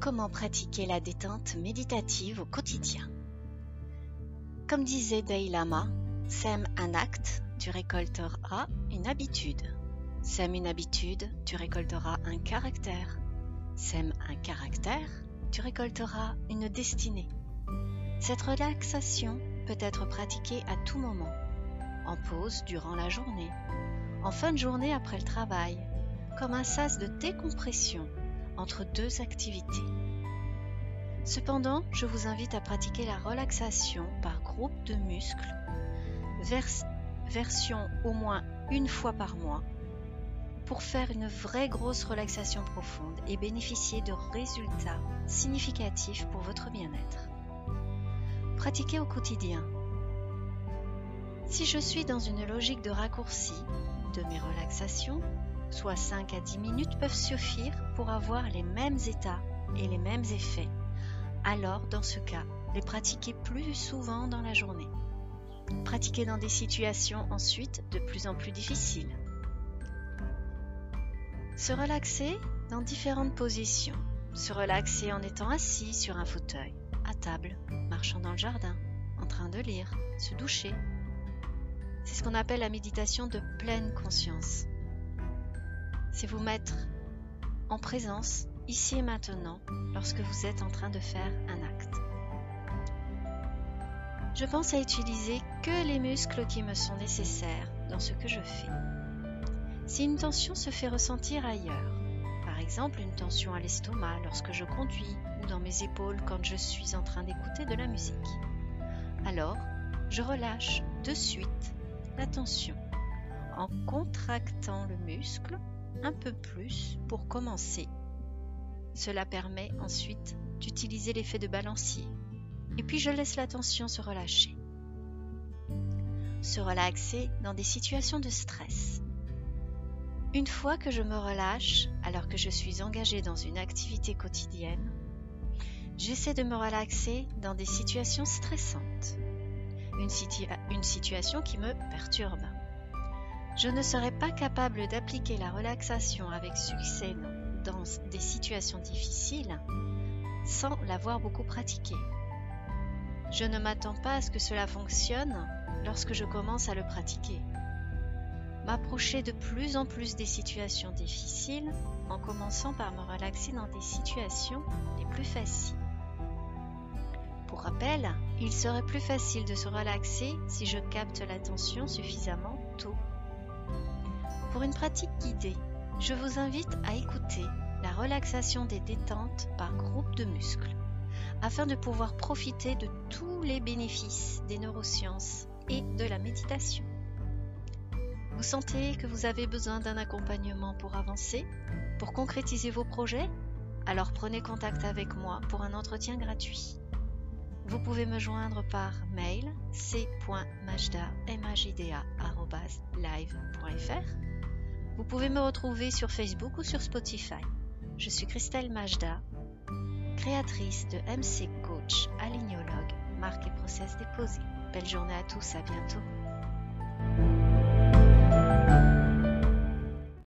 comment pratiquer la détente méditative au quotidien. Comme disait Dalai Lama, sème un acte, tu récolteras une habitude. Sème une habitude, tu récolteras un caractère. Sème un caractère, tu récolteras une destinée. Cette relaxation peut être pratiquée à tout moment, en pause durant la journée, en fin de journée après le travail, comme un sas de décompression entre deux activités. Cependant, je vous invite à pratiquer la relaxation par groupe de muscles, version au moins une fois par mois, pour faire une vraie grosse relaxation profonde et bénéficier de résultats significatifs pour votre bien-être. Pratiquez au quotidien. Si je suis dans une logique de raccourci de mes relaxations, soit 5 à 10 minutes peuvent suffire pour avoir les mêmes états et les mêmes effets. Alors, dans ce cas, les pratiquer plus souvent dans la journée. Pratiquer dans des situations ensuite de plus en plus difficiles. Se relaxer dans différentes positions. Se relaxer en étant assis sur un fauteuil, à table, marchant dans le jardin, en train de lire, se doucher. C'est ce qu'on appelle la méditation de pleine conscience c'est vous mettre en présence, ici et maintenant, lorsque vous êtes en train de faire un acte. Je pense à utiliser que les muscles qui me sont nécessaires dans ce que je fais. Si une tension se fait ressentir ailleurs, par exemple une tension à l'estomac lorsque je conduis ou dans mes épaules quand je suis en train d'écouter de la musique, alors je relâche de suite la tension en contractant le muscle un peu plus pour commencer. Cela permet ensuite d'utiliser l'effet de balancier. Et puis je laisse la tension se relâcher. Se relaxer dans des situations de stress. Une fois que je me relâche, alors que je suis engagée dans une activité quotidienne, j'essaie de me relaxer dans des situations stressantes. Une, une situation qui me perturbe je ne serais pas capable d'appliquer la relaxation avec succès dans des situations difficiles sans l'avoir beaucoup pratiqué. Je ne m'attends pas à ce que cela fonctionne lorsque je commence à le pratiquer. M'approcher de plus en plus des situations difficiles en commençant par me relaxer dans des situations les plus faciles. Pour rappel, il serait plus facile de se relaxer si je capte l'attention suffisamment tôt. Pour une pratique guidée, je vous invite à écouter la relaxation des détentes par groupe de muscles afin de pouvoir profiter de tous les bénéfices des neurosciences et de la méditation. Vous sentez que vous avez besoin d'un accompagnement pour avancer, pour concrétiser vos projets? Alors prenez contact avec moi pour un entretien gratuit. Vous pouvez me joindre par mail c.majda.live.fr vous pouvez me retrouver sur Facebook ou sur Spotify. Je suis Christelle Majda, créatrice de MC Coach, alignologue, marque et process déposé. Belle journée à tous, à bientôt.